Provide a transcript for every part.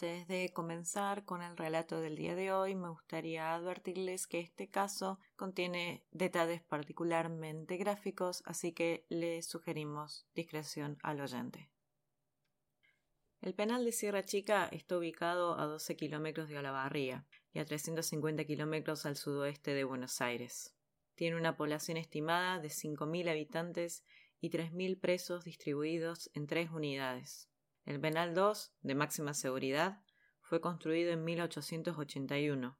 Antes de comenzar con el relato del día de hoy, me gustaría advertirles que este caso contiene detalles particularmente gráficos, así que les sugerimos discreción al oyente. El penal de Sierra Chica está ubicado a 12 kilómetros de Olavarría y a 350 kilómetros al sudoeste de Buenos Aires. Tiene una población estimada de 5.000 habitantes y 3.000 presos distribuidos en tres unidades. El Penal 2, de máxima seguridad, fue construido en 1881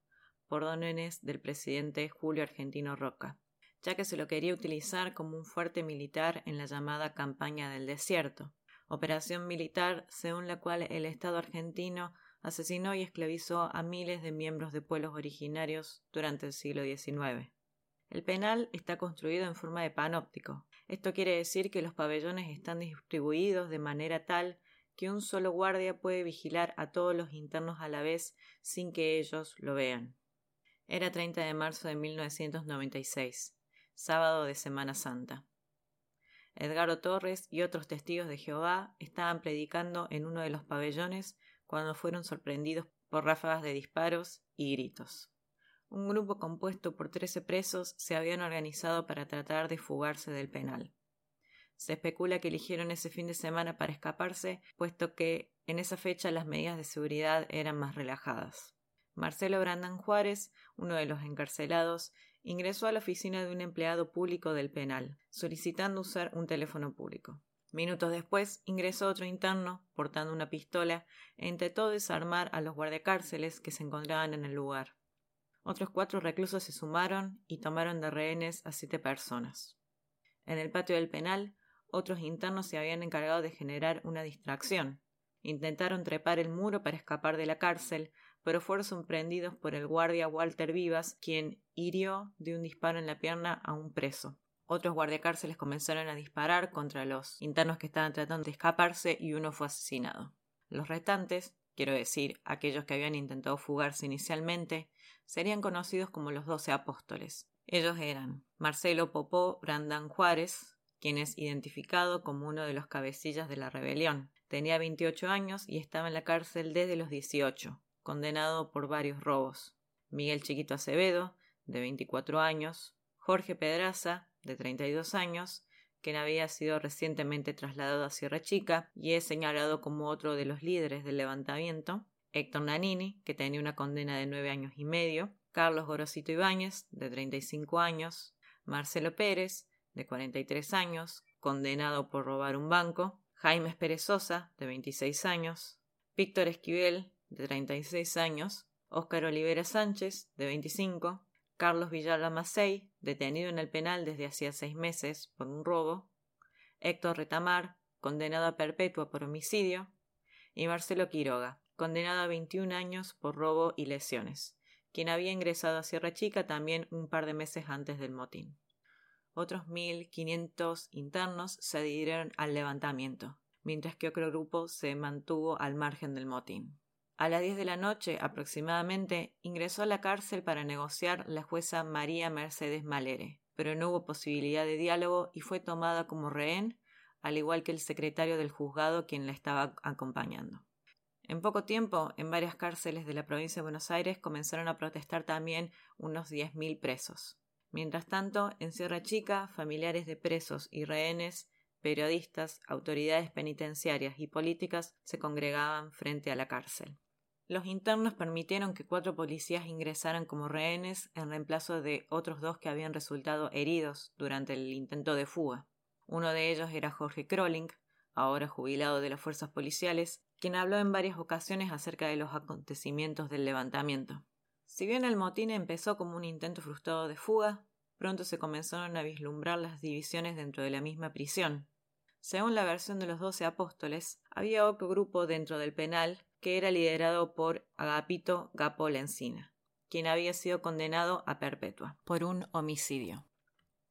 por órdenes del presidente Julio Argentino Roca, ya que se lo quería utilizar como un fuerte militar en la llamada Campaña del Desierto, operación militar según la cual el Estado argentino asesinó y esclavizó a miles de miembros de pueblos originarios durante el siglo XIX. El penal está construido en forma de panóptico. Esto quiere decir que los pabellones están distribuidos de manera tal que un solo guardia puede vigilar a todos los internos a la vez sin que ellos lo vean. Era 30 de marzo de 1996, sábado de Semana Santa. Edgardo Torres y otros testigos de Jehová estaban predicando en uno de los pabellones cuando fueron sorprendidos por ráfagas de disparos y gritos. Un grupo compuesto por trece presos se habían organizado para tratar de fugarse del penal. Se especula que eligieron ese fin de semana para escaparse, puesto que en esa fecha las medidas de seguridad eran más relajadas. Marcelo Brandán Juárez, uno de los encarcelados, ingresó a la oficina de un empleado público del penal, solicitando usar un teléfono público. Minutos después ingresó otro interno, portando una pistola, e intentó desarmar a los guardiacárceles que se encontraban en el lugar. Otros cuatro reclusos se sumaron y tomaron de rehenes a siete personas. En el patio del penal, otros internos se habían encargado de generar una distracción. Intentaron trepar el muro para escapar de la cárcel, pero fueron sorprendidos por el guardia Walter Vivas, quien hirió de un disparo en la pierna a un preso. Otros guardiacárceles comenzaron a disparar contra los internos que estaban tratando de escaparse y uno fue asesinado. Los restantes, quiero decir, aquellos que habían intentado fugarse inicialmente, serían conocidos como los doce apóstoles. Ellos eran Marcelo Popó Brandán Juárez, quien es identificado como uno de los cabecillas de la rebelión. Tenía 28 años y estaba en la cárcel desde los 18, condenado por varios robos. Miguel Chiquito Acevedo, de 24 años, Jorge Pedraza, de 32 años, quien había sido recientemente trasladado a Sierra Chica y es señalado como otro de los líderes del levantamiento, Héctor Nanini, que tenía una condena de nueve años y medio, Carlos Gorosito Ibáñez, de 35 años, Marcelo Pérez, de 43 años, condenado por robar un banco, Jaime Perezosa, de 26 años, Víctor Esquivel, de 36 años, Óscar Olivera Sánchez, de 25, Carlos Villalba Macei, detenido en el penal desde hacía seis meses por un robo, Héctor Retamar, condenado a perpetua por homicidio, y Marcelo Quiroga, condenado a 21 años por robo y lesiones, quien había ingresado a Sierra Chica también un par de meses antes del motín otros 1.500 internos se adhirieron al levantamiento, mientras que otro grupo se mantuvo al margen del motín. A las 10 de la noche aproximadamente ingresó a la cárcel para negociar la jueza María Mercedes Malere, pero no hubo posibilidad de diálogo y fue tomada como rehén, al igual que el secretario del juzgado quien la estaba acompañando. En poco tiempo, en varias cárceles de la provincia de Buenos Aires comenzaron a protestar también unos 10.000 presos. Mientras tanto, en Sierra Chica, familiares de presos y rehenes periodistas, autoridades penitenciarias y políticas se congregaban frente a la cárcel. Los internos permitieron que cuatro policías ingresaran como rehenes en reemplazo de otros dos que habían resultado heridos durante el intento de fuga. Uno de ellos era Jorge Crolling, ahora jubilado de las fuerzas policiales, quien habló en varias ocasiones acerca de los acontecimientos del levantamiento. Si bien el motín empezó como un intento frustrado de fuga, pronto se comenzaron a vislumbrar las divisiones dentro de la misma prisión. Según la versión de los doce apóstoles, había otro grupo dentro del penal que era liderado por Agapito Gapo Encina, quien había sido condenado a perpetua por un homicidio.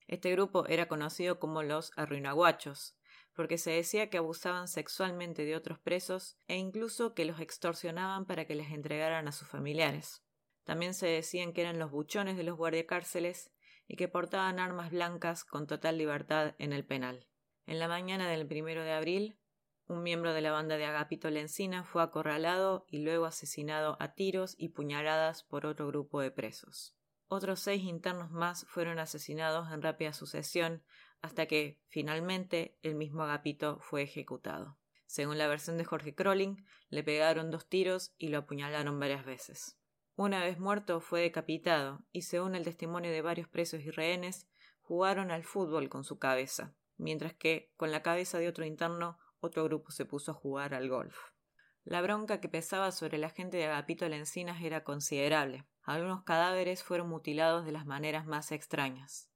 Este grupo era conocido como los arruinaguachos, porque se decía que abusaban sexualmente de otros presos e incluso que los extorsionaban para que les entregaran a sus familiares. También se decían que eran los buchones de los guardiacárceles y que portaban armas blancas con total libertad en el penal. En la mañana del primero de abril, un miembro de la banda de Agapito Lencina fue acorralado y luego asesinado a tiros y puñaladas por otro grupo de presos. Otros seis internos más fueron asesinados en rápida sucesión hasta que, finalmente, el mismo Agapito fue ejecutado. Según la versión de Jorge Crolling, le pegaron dos tiros y lo apuñalaron varias veces. Una vez muerto fue decapitado y, según el testimonio de varios presos y rehenes, jugaron al fútbol con su cabeza, mientras que, con la cabeza de otro interno, otro grupo se puso a jugar al golf. La bronca que pesaba sobre la gente de Agapito Lencinas era considerable. Algunos cadáveres fueron mutilados de las maneras más extrañas.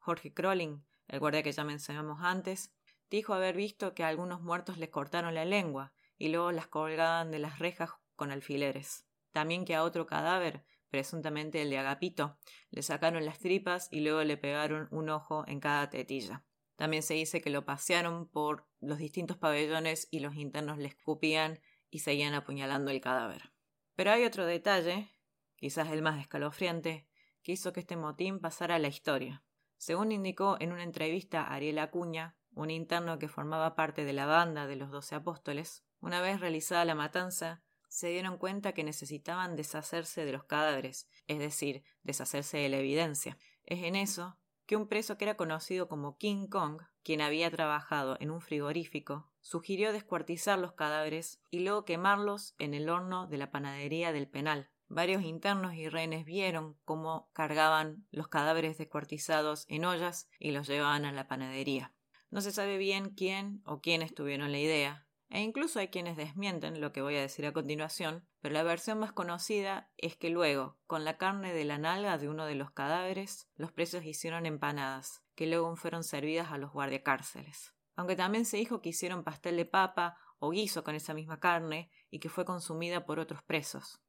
Jorge Crolling, el guardia que ya mencionamos antes, dijo haber visto que a algunos muertos les cortaron la lengua y luego las colgaban de las rejas con alfileres. También que a otro cadáver, presuntamente el de Agapito, le sacaron las tripas y luego le pegaron un ojo en cada tetilla. También se dice que lo pasearon por los distintos pabellones y los internos le escupían y seguían apuñalando el cadáver. Pero hay otro detalle, quizás el más escalofriante, que hizo que este motín pasara a la historia. Según indicó en una entrevista a Ariel Acuña, un interno que formaba parte de la banda de los doce apóstoles, una vez realizada la matanza, se dieron cuenta que necesitaban deshacerse de los cadáveres, es decir, deshacerse de la evidencia. Es en eso que un preso que era conocido como King Kong, quien había trabajado en un frigorífico, sugirió descuartizar los cadáveres y luego quemarlos en el horno de la panadería del penal, Varios internos y rehenes vieron cómo cargaban los cadáveres descuartizados en ollas y los llevaban a la panadería. No se sabe bien quién o quiénes tuvieron la idea, e incluso hay quienes desmienten lo que voy a decir a continuación, pero la versión más conocida es que luego, con la carne de la nalga de uno de los cadáveres, los presos hicieron empanadas, que luego fueron servidas a los guardiacárceles. Aunque también se dijo que hicieron pastel de papa o guiso con esa misma carne y que fue consumida por otros presos.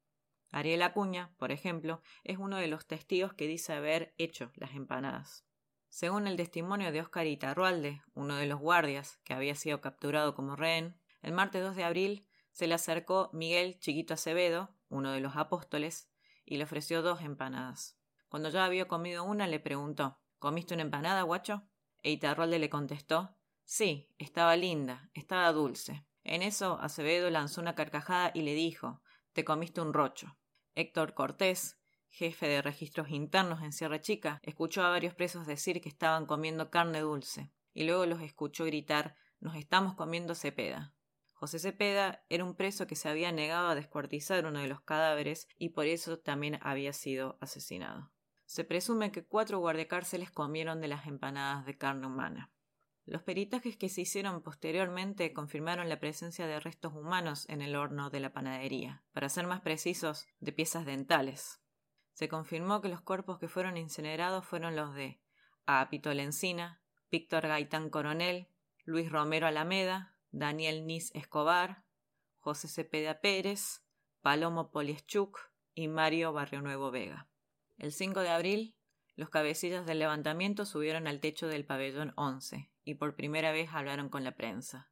Ariel Acuña, por ejemplo, es uno de los testigos que dice haber hecho las empanadas. Según el testimonio de Oscar Itarrualde, uno de los guardias que había sido capturado como rehén, el martes 2 de abril se le acercó Miguel Chiquito Acevedo, uno de los apóstoles, y le ofreció dos empanadas. Cuando ya había comido una, le preguntó ¿Comiste una empanada, guacho? E Itarrualde le contestó Sí, estaba linda, estaba dulce. En eso Acevedo lanzó una carcajada y le dijo Te comiste un rocho. Héctor Cortés, jefe de registros internos en Sierra Chica, escuchó a varios presos decir que estaban comiendo carne dulce, y luego los escuchó gritar Nos estamos comiendo Cepeda. José Cepeda era un preso que se había negado a descuartizar uno de los cadáveres y por eso también había sido asesinado. Se presume que cuatro guardiacárceles comieron de las empanadas de carne humana. Los peritajes que se hicieron posteriormente confirmaron la presencia de restos humanos en el horno de la panadería, para ser más precisos, de piezas dentales. Se confirmó que los cuerpos que fueron incinerados fueron los de Apito Lencina, Víctor Gaitán Coronel, Luis Romero Alameda, Daniel Nis Escobar, José Cepeda Pérez, Palomo Polieschuk y Mario Barrio Nuevo Vega. El 5 de abril, los cabecillas del levantamiento subieron al techo del pabellón 11 y por primera vez hablaron con la prensa,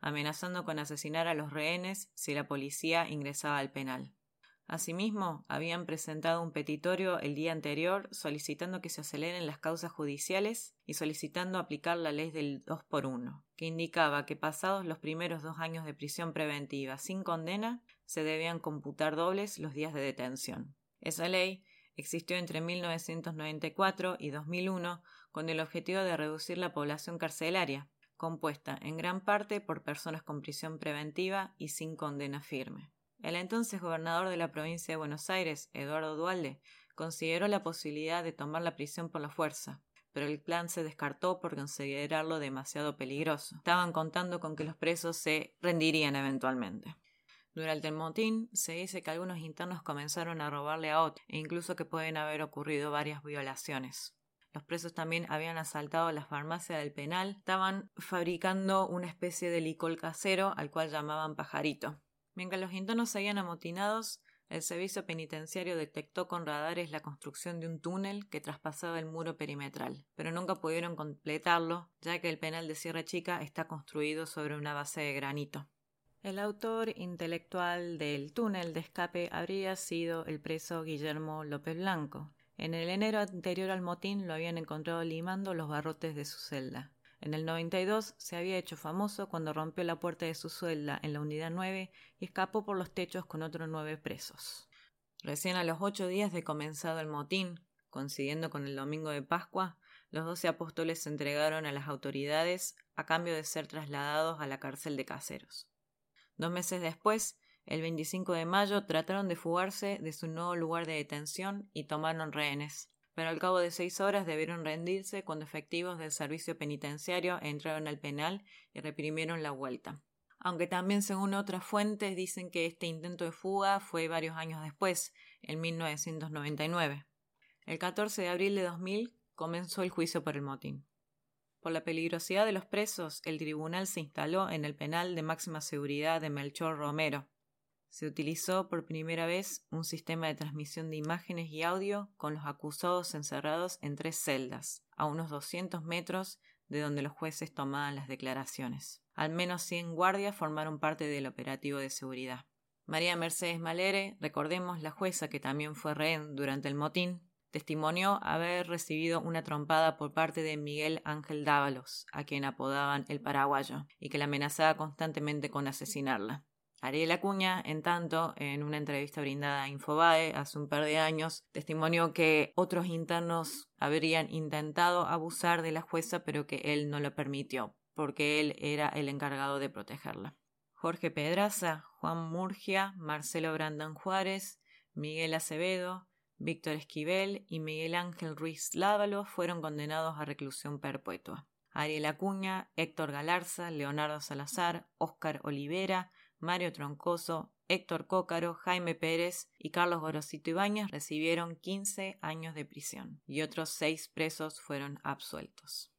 amenazando con asesinar a los rehenes si la policía ingresaba al penal. Asimismo, habían presentado un petitorio el día anterior solicitando que se aceleren las causas judiciales y solicitando aplicar la ley del dos por uno, que indicaba que pasados los primeros dos años de prisión preventiva sin condena, se debían computar dobles los días de detención. Esa ley existió entre 1994 y 2001 con el objetivo de reducir la población carcelaria, compuesta en gran parte por personas con prisión preventiva y sin condena firme. El entonces gobernador de la provincia de Buenos Aires, Eduardo Dualde, consideró la posibilidad de tomar la prisión por la fuerza, pero el plan se descartó por considerarlo demasiado peligroso. Estaban contando con que los presos se rendirían eventualmente. Durante el motín se dice que algunos internos comenzaron a robarle a otros e incluso que pueden haber ocurrido varias violaciones. Los presos también habían asaltado la farmacia del penal, estaban fabricando una especie de licol casero al cual llamaban pajarito. Mientras los internos seguían amotinados, el servicio penitenciario detectó con radares la construcción de un túnel que traspasaba el muro perimetral, pero nunca pudieron completarlo, ya que el penal de Sierra Chica está construido sobre una base de granito. El autor intelectual del túnel de escape habría sido el preso Guillermo López Blanco, en el enero anterior al motín lo habían encontrado limando los barrotes de su celda. En el 92 se había hecho famoso cuando rompió la puerta de su celda en la unidad 9 y escapó por los techos con otros nueve presos. Recién a los ocho días de comenzado el motín, coincidiendo con el domingo de Pascua, los doce apóstoles se entregaron a las autoridades a cambio de ser trasladados a la cárcel de caseros. Dos meses después, el 25 de mayo trataron de fugarse de su nuevo lugar de detención y tomaron rehenes, pero al cabo de seis horas debieron rendirse cuando efectivos del servicio penitenciario entraron al penal y reprimieron la vuelta. Aunque también según otras fuentes dicen que este intento de fuga fue varios años después, en 1999. El 14 de abril de 2000 comenzó el juicio por el motín. Por la peligrosidad de los presos, el tribunal se instaló en el penal de máxima seguridad de Melchor Romero, se utilizó por primera vez un sistema de transmisión de imágenes y audio con los acusados encerrados en tres celdas, a unos 200 metros de donde los jueces tomaban las declaraciones. Al menos 100 guardias formaron parte del operativo de seguridad. María Mercedes Malere, recordemos la jueza que también fue rehén durante el motín, testimonió haber recibido una trompada por parte de Miguel Ángel Dávalos, a quien apodaban el paraguayo, y que la amenazaba constantemente con asesinarla. Ariel Acuña, en tanto, en una entrevista brindada a Infobae hace un par de años, testimonió que otros internos habrían intentado abusar de la jueza, pero que él no lo permitió, porque él era el encargado de protegerla. Jorge Pedraza, Juan Murgia, Marcelo Brandon Juárez, Miguel Acevedo, Víctor Esquivel y Miguel Ángel Ruiz Lávalo fueron condenados a reclusión perpetua. Ariel Acuña, Héctor Galarza, Leonardo Salazar, Óscar Olivera, Mario Troncoso, Héctor Cócaro, Jaime Pérez y Carlos Gorosito Ibáñez recibieron 15 años de prisión y otros seis presos fueron absueltos.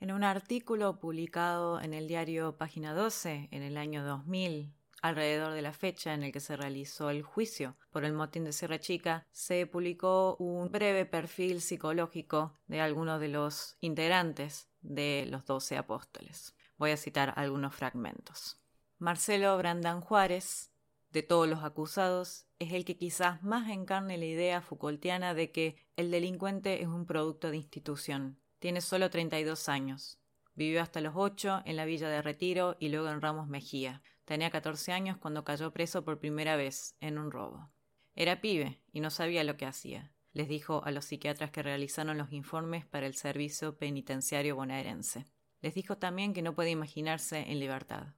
En un artículo publicado en el diario Página 12 en el año 2000, alrededor de la fecha en el que se realizó el juicio por el motín de Sierra Chica, se publicó un breve perfil psicológico de algunos de los integrantes de los doce apóstoles. Voy a citar algunos fragmentos. Marcelo Brandán Juárez, de todos los acusados, es el que quizás más encarne la idea Foucaultiana de que el delincuente es un producto de institución. Tiene solo 32 años. Vivió hasta los 8 en la villa de Retiro y luego en Ramos Mejía. Tenía 14 años cuando cayó preso por primera vez en un robo. Era pibe y no sabía lo que hacía, les dijo a los psiquiatras que realizaron los informes para el servicio penitenciario bonaerense. Les dijo también que no puede imaginarse en libertad.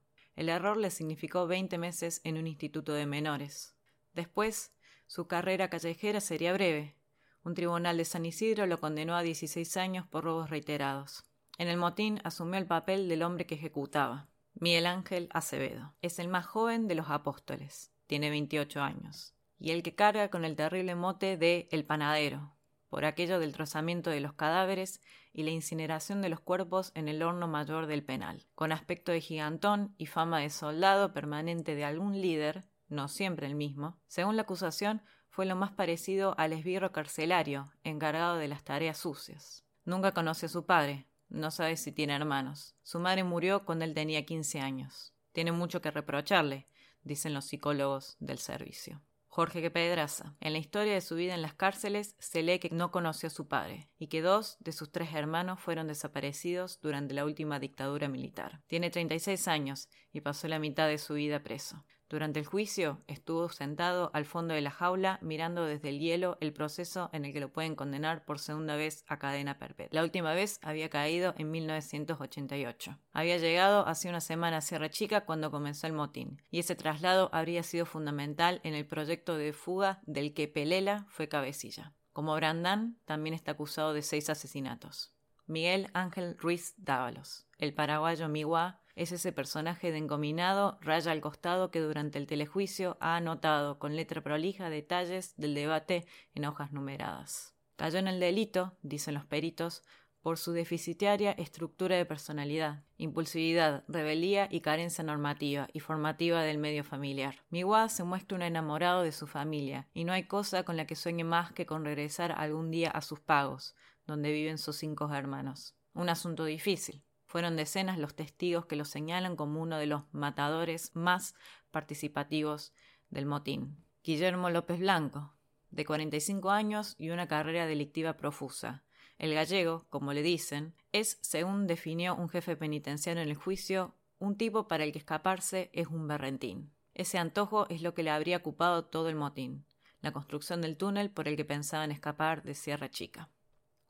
El error le significó 20 meses en un instituto de menores. Después, su carrera callejera sería breve. Un tribunal de San Isidro lo condenó a 16 años por robos reiterados. En el motín asumió el papel del hombre que ejecutaba. Miguel Ángel Acevedo. Es el más joven de los apóstoles. Tiene 28 años. Y el que carga con el terrible mote de El Panadero, por aquello del trozamiento de los cadáveres y la incineración de los cuerpos en el horno mayor del penal. Con aspecto de gigantón y fama de soldado permanente de algún líder, no siempre el mismo, según la acusación, fue lo más parecido al esbirro carcelario, encargado de las tareas sucias. Nunca conoció a su padre, no sabe si tiene hermanos. Su madre murió cuando él tenía 15 años. Tiene mucho que reprocharle, dicen los psicólogos del servicio. Jorge Pedraza. En la historia de su vida en las cárceles se lee que no conoció a su padre y que dos de sus tres hermanos fueron desaparecidos durante la última dictadura militar. Tiene 36 años y pasó la mitad de su vida preso. Durante el juicio estuvo sentado al fondo de la jaula mirando desde el hielo el proceso en el que lo pueden condenar por segunda vez a cadena perpetua. La última vez había caído en 1988. Había llegado hace una semana a Sierra Chica cuando comenzó el motín, y ese traslado habría sido fundamental en el proyecto de fuga del que Pelela fue cabecilla. Como Brandán, también está acusado de seis asesinatos. Miguel Ángel Ruiz Dávalos, el paraguayo Miguá, es ese personaje de engominado, raya al costado que durante el telejuicio ha anotado con letra prolija detalles del debate en hojas numeradas. Cayó en el delito, dicen los peritos, por su deficitaria estructura de personalidad, impulsividad, rebeldía y carencia normativa y formativa del medio familiar. Miwa se muestra un enamorado de su familia, y no hay cosa con la que sueñe más que con regresar algún día a sus pagos, donde viven sus cinco hermanos. Un asunto difícil, fueron decenas los testigos que lo señalan como uno de los matadores más participativos del motín. Guillermo López Blanco, de 45 años y una carrera delictiva profusa. El gallego, como le dicen, es, según definió un jefe penitenciario en el juicio, un tipo para el que escaparse es un berrentín. Ese antojo es lo que le habría ocupado todo el motín, la construcción del túnel por el que pensaban escapar de Sierra Chica.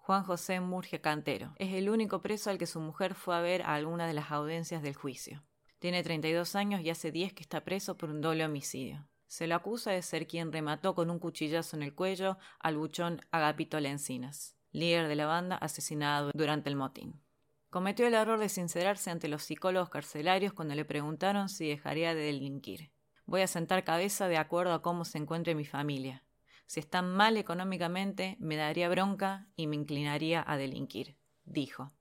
Juan José Murgia Cantero. Es el único preso al que su mujer fue a ver a alguna de las audiencias del juicio. Tiene 32 años y hace 10 que está preso por un doble homicidio. Se lo acusa de ser quien remató con un cuchillazo en el cuello al buchón Agapito Lencinas, líder de la banda asesinado durante el motín. Cometió el error de sincerarse ante los psicólogos carcelarios cuando le preguntaron si dejaría de delinquir. Voy a sentar cabeza de acuerdo a cómo se encuentre mi familia. Si están mal económicamente, me daría bronca y me inclinaría a delinquir, dijo.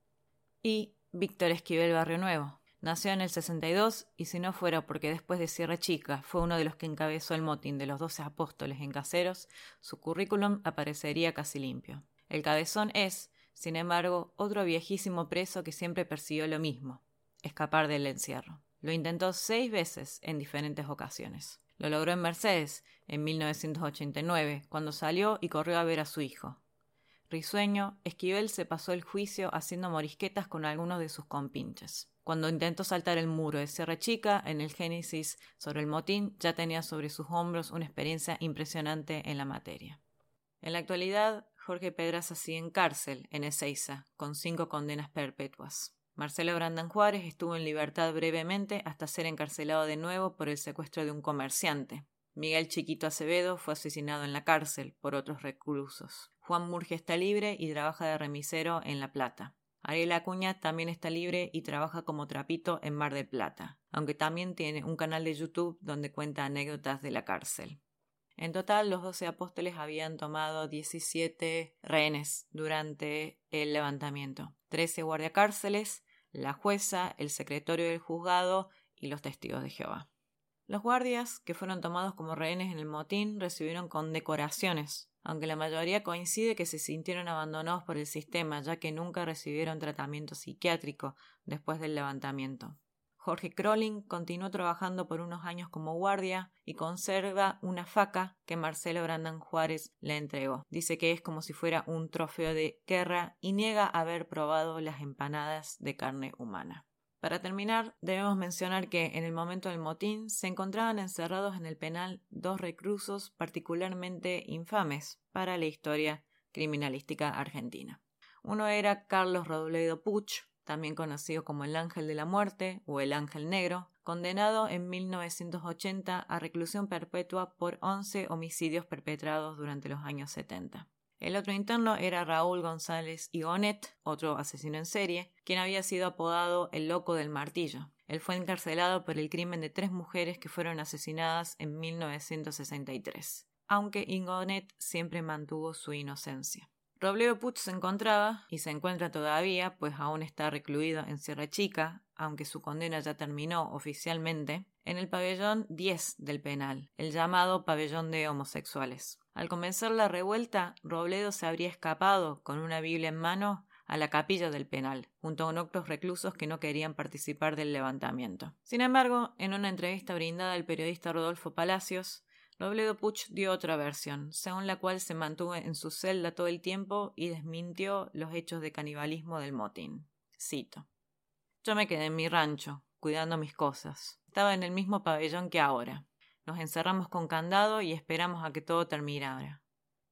Y Víctor Esquivel Barrio Nuevo. Nació en el 62 y si no fuera porque después de Sierra Chica fue uno de los que encabezó el motín de los doce apóstoles en caseros, su currículum aparecería casi limpio. El cabezón es, sin embargo, otro viejísimo preso que siempre persiguió lo mismo, escapar del encierro. Lo intentó seis veces en diferentes ocasiones. Lo logró en Mercedes en 1989, cuando salió y corrió a ver a su hijo. Risueño, Esquivel se pasó el juicio haciendo morisquetas con algunos de sus compinches. Cuando intentó saltar el muro de Sierra Chica, en el Génesis sobre el motín, ya tenía sobre sus hombros una experiencia impresionante en la materia. En la actualidad, Jorge Pedraza sigue en cárcel, en Ezeiza, con cinco condenas perpetuas. Marcelo Brandan Juárez estuvo en libertad brevemente hasta ser encarcelado de nuevo por el secuestro de un comerciante. Miguel Chiquito Acevedo fue asesinado en la cárcel por otros reclusos. Juan Murge está libre y trabaja de remisero en La Plata. Ariel Acuña también está libre y trabaja como trapito en Mar del Plata, aunque también tiene un canal de YouTube donde cuenta anécdotas de la cárcel. En total, los doce apóstoles habían tomado 17 rehenes durante el levantamiento, trece guardiacárceles, la jueza, el secretario del juzgado y los testigos de Jehová. Los guardias, que fueron tomados como rehenes en el motín, recibieron condecoraciones, aunque la mayoría coincide que se sintieron abandonados por el sistema, ya que nunca recibieron tratamiento psiquiátrico después del levantamiento. Jorge Crolling continuó trabajando por unos años como guardia y conserva una faca que Marcelo Brandan Juárez le entregó. Dice que es como si fuera un trofeo de guerra y niega haber probado las empanadas de carne humana. Para terminar, debemos mencionar que en el momento del motín se encontraban encerrados en el penal dos reclusos particularmente infames para la historia criminalística argentina. Uno era Carlos Robledo Puch, también conocido como el Ángel de la Muerte o el Ángel Negro, condenado en 1980 a reclusión perpetua por 11 homicidios perpetrados durante los años 70. El otro interno era Raúl González Igonet, otro asesino en serie, quien había sido apodado el Loco del Martillo. Él fue encarcelado por el crimen de tres mujeres que fueron asesinadas en 1963, aunque Igonet siempre mantuvo su inocencia. Robledo Puch se encontraba, y se encuentra todavía, pues aún está recluido en Sierra Chica, aunque su condena ya terminó oficialmente, en el pabellón 10 del penal, el llamado pabellón de homosexuales. Al comenzar la revuelta, Robledo se habría escapado, con una Biblia en mano, a la capilla del penal, junto con otros reclusos que no querían participar del levantamiento. Sin embargo, en una entrevista brindada al periodista Rodolfo Palacios, Robledo Puch dio otra versión, según la cual se mantuvo en su celda todo el tiempo y desmintió los hechos de canibalismo del motín. Cito. Yo me quedé en mi rancho, cuidando mis cosas. Estaba en el mismo pabellón que ahora. Nos encerramos con candado y esperamos a que todo terminara.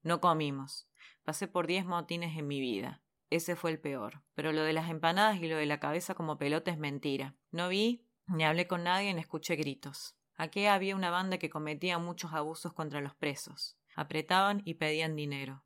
No comimos. Pasé por diez motines en mi vida. Ese fue el peor. Pero lo de las empanadas y lo de la cabeza como pelota es mentira. No vi, ni hablé con nadie, ni escuché gritos. Aquí había una banda que cometía muchos abusos contra los presos. Apretaban y pedían dinero.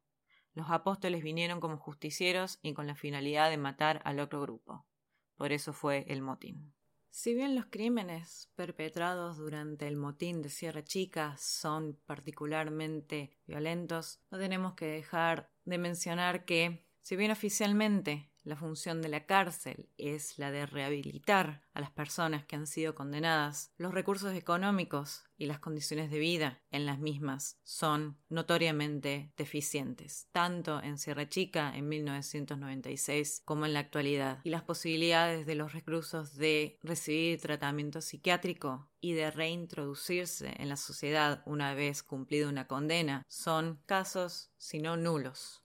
Los apóstoles vinieron como justicieros y con la finalidad de matar al otro grupo. Por eso fue el motín. Si bien los crímenes perpetrados durante el motín de Sierra Chica son particularmente violentos, no tenemos que dejar de mencionar que, si bien oficialmente la función de la cárcel es la de rehabilitar a las personas que han sido condenadas. Los recursos económicos y las condiciones de vida en las mismas son notoriamente deficientes, tanto en Sierra Chica en 1996 como en la actualidad. Y las posibilidades de los reclusos de recibir tratamiento psiquiátrico y de reintroducirse en la sociedad una vez cumplida una condena son casos, si no nulos.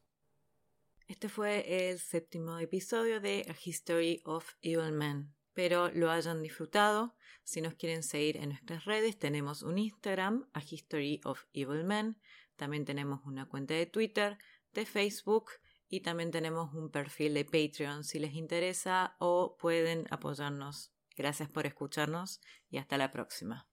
Este fue el séptimo episodio de A History of Evil Men. Espero lo hayan disfrutado. Si nos quieren seguir en nuestras redes, tenemos un Instagram, A History of Evil Men. También tenemos una cuenta de Twitter, de Facebook y también tenemos un perfil de Patreon si les interesa o pueden apoyarnos. Gracias por escucharnos y hasta la próxima.